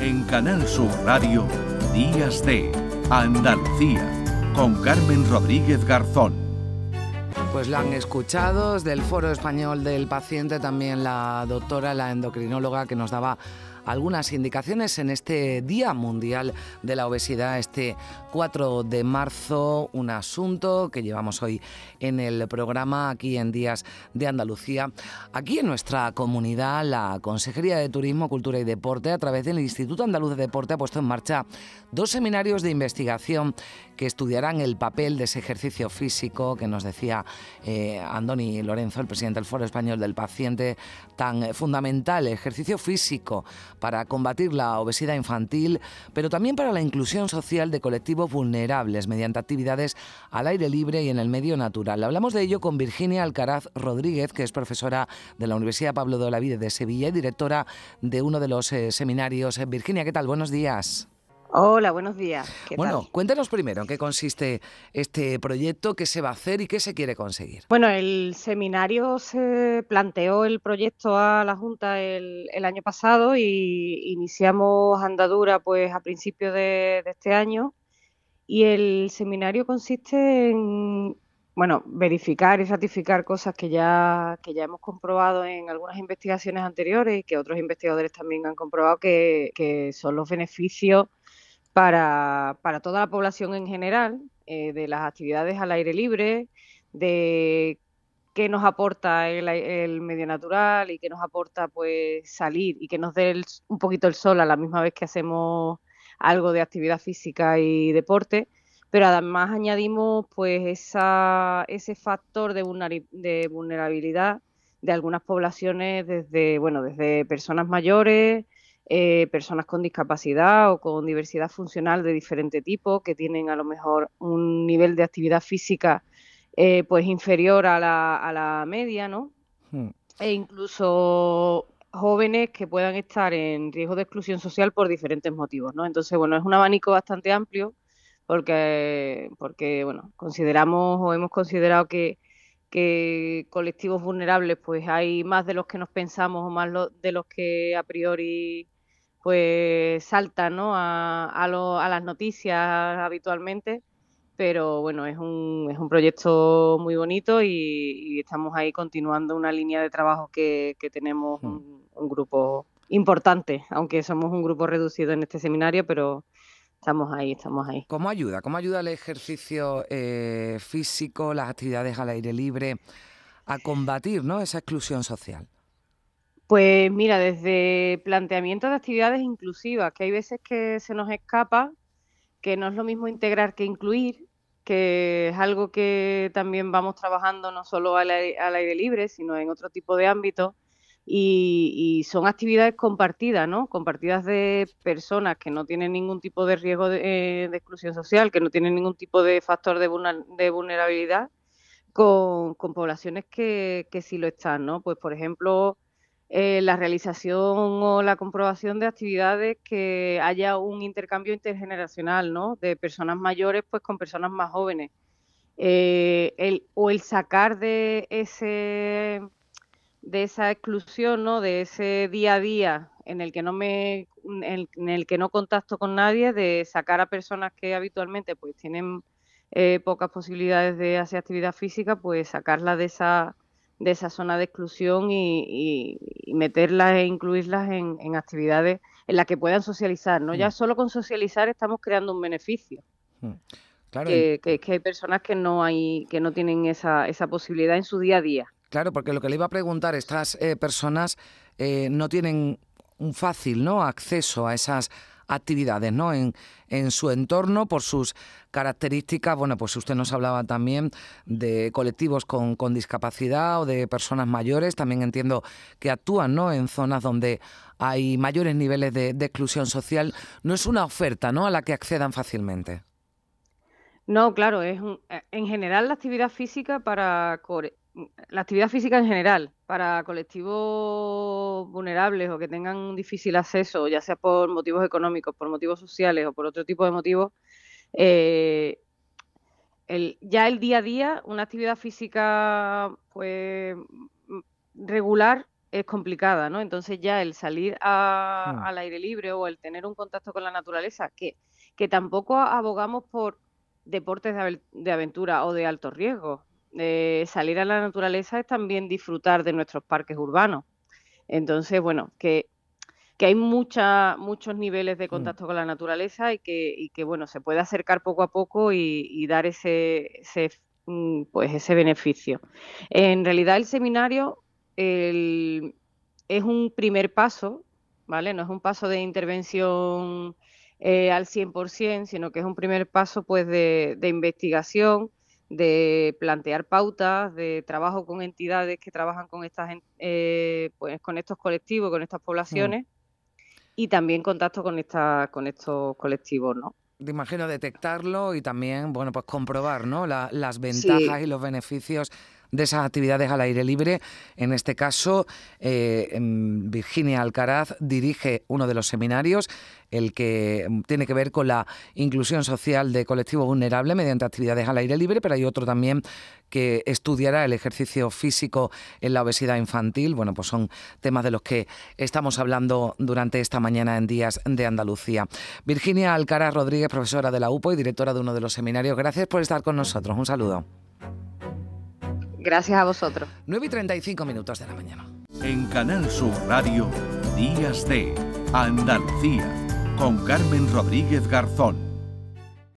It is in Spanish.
En Canal Sur Radio, Días de Andalucía, con Carmen Rodríguez Garzón. Pues la han escuchado desde el Foro Español del Paciente, también la doctora, la endocrinóloga que nos daba algunas indicaciones en este Día Mundial de la Obesidad, este 4 de marzo, un asunto que llevamos hoy en el programa aquí en Días de Andalucía. Aquí en nuestra comunidad, la Consejería de Turismo, Cultura y Deporte, a través del Instituto Andaluz de Deporte, ha puesto en marcha dos seminarios de investigación que estudiarán el papel de ese ejercicio físico que nos decía eh, Andoni Lorenzo, el presidente del Foro Español del Paciente, tan fundamental, ejercicio físico para combatir la obesidad infantil, pero también para la inclusión social de colectivos vulnerables mediante actividades al aire libre y en el medio natural. Hablamos de ello con Virginia Alcaraz Rodríguez, que es profesora de la Universidad Pablo de Olavide de Sevilla y directora de uno de los eh, seminarios. Virginia, ¿qué tal? Buenos días. Hola, buenos días. bueno, cuéntanos primero en qué consiste este proyecto, qué se va a hacer y qué se quiere conseguir. Bueno, el seminario se planteó el proyecto a la Junta el, año pasado y iniciamos andadura pues a principios de, este año. Y el seminario consiste en bueno, verificar y ratificar cosas que ya, que ya hemos comprobado en algunas investigaciones anteriores y que otros investigadores también han comprobado que, que son los beneficios para, para toda la población en general, eh, de las actividades al aire libre, de qué nos aporta el, medio natural y qué nos aporta pues salir y que nos dé un poquito el sol a la misma vez que hacemos algo de actividad física y deporte, pero además añadimos pues esa, ese factor de vulnerabilidad de algunas poblaciones desde bueno desde personas mayores eh, personas con discapacidad o con diversidad funcional de diferente tipo, que tienen a lo mejor un nivel de actividad física eh, pues inferior a la, a la media, ¿no? Hmm. E incluso jóvenes que puedan estar en riesgo de exclusión social por diferentes motivos, ¿no? Entonces, bueno, es un abanico bastante amplio porque, porque bueno, consideramos o hemos considerado que, que colectivos vulnerables pues hay más de los que nos pensamos o más de los que a priori pues salta ¿no? a, a, las noticias habitualmente, pero bueno, es un, es un proyecto muy bonito y, estamos ahí continuando una línea de trabajo que, tenemos hmm. un, grupo importante, aunque somos un grupo reducido en este seminario, pero estamos ahí, estamos ahí. ¿Cómo ayuda? ¿Cómo ayuda el ejercicio eh, físico, las actividades al aire libre a combatir ¿no? esa exclusión social? Pues mira, desde planteamiento de actividades inclusivas, que hay veces que se nos escapa, que no es lo mismo integrar que incluir, que es algo que también vamos trabajando no solo al aire, libre, sino en otro tipo de ámbitos. Y, son actividades compartidas, ¿no? Compartidas de personas que no tienen ningún tipo de riesgo de, eh, exclusión social, que no tienen ningún tipo de factor de, vulnerabilidad, con, poblaciones que, que sí lo están, ¿no? Pues, por ejemplo, eh, la realización o la comprobación de actividades que haya un intercambio intergeneracional, ¿no? De personas mayores pues con personas más jóvenes. Eh, el, o el sacar de ese de esa exclusión, ¿no? De ese día a día en el que no me en el, que no contacto con nadie, de sacar a personas que habitualmente pues tienen eh, pocas posibilidades de hacer actividad física, pues sacarla de esa de esa zona de exclusión y, meterlas e incluirlas en, actividades en las que puedan socializar. ¿no? Ya mm. solo con socializar estamos creando un beneficio. Mm. Claro, que, que, hay personas que no hay, que no tienen esa, esa posibilidad en su día a día. Claro, porque lo que le iba a preguntar, estas eh, personas eh, no tienen un fácil ¿no? acceso a esas actividades ¿no? en, en su entorno por sus características. Bueno, pues usted nos hablaba también de colectivos con, con discapacidad o de personas mayores. También entiendo que actúan ¿no? en zonas donde hay mayores niveles de, de exclusión social. No es una oferta ¿no? a la que accedan fácilmente. No, claro, es en general la actividad física para la actividad física en general para colectivos vulnerables o que tengan un difícil acceso, ya sea por motivos económicos, por motivos sociales o por otro tipo de motivos, eh, ya el día a día, una actividad física pues regular es complicada, ¿no? Entonces ya el salir hmm. al aire libre o el tener un contacto con la naturaleza, que, que tampoco abogamos por deportes de, aventura o de alto riesgo. Salir a la naturaleza es también disfrutar de nuestros parques urbanos. Entonces, bueno, que, que hay mucha, muchos niveles de hmm. contacto con la naturaleza y que, y que, bueno, se puede acercar poco a poco y, dar ese, ese, mm, pues ese beneficio. En realidad el seminario es un primer paso, ¿vale? No es un paso de intervención eh, al 100%, sino que es un primer paso pues de, investigación, de plantear pautas, de trabajo con entidades que trabajan con estas eh, pues con estos colectivos, con estas poblaciones, mm. y también contacto con esta, con estos colectivos, ¿no? Te imagino detectarlo y también, bueno, pues comprobar, ¿no? las ventajas y los beneficios de esas actividades al aire libre. En este caso, eh, Virginia Alcaraz dirige uno de los seminarios, el que tiene que ver con la inclusión social de colectivos vulnerables mediante actividades al aire libre, pero hay otro también que estudiará el ejercicio físico en la obesidad infantil. Bueno, pues son temas de los que estamos hablando durante esta mañana en Días de Andalucía. Virginia Alcaraz Rodríguez, profesora de la UPO y directora de uno de los seminarios, gracias por estar con nosotros. Un saludo. Gracias a vosotros. 9 y 35 minutos de la mañana. En Canal Sur Radio, Días de Andalucía, con Carmen Rodríguez Garzón.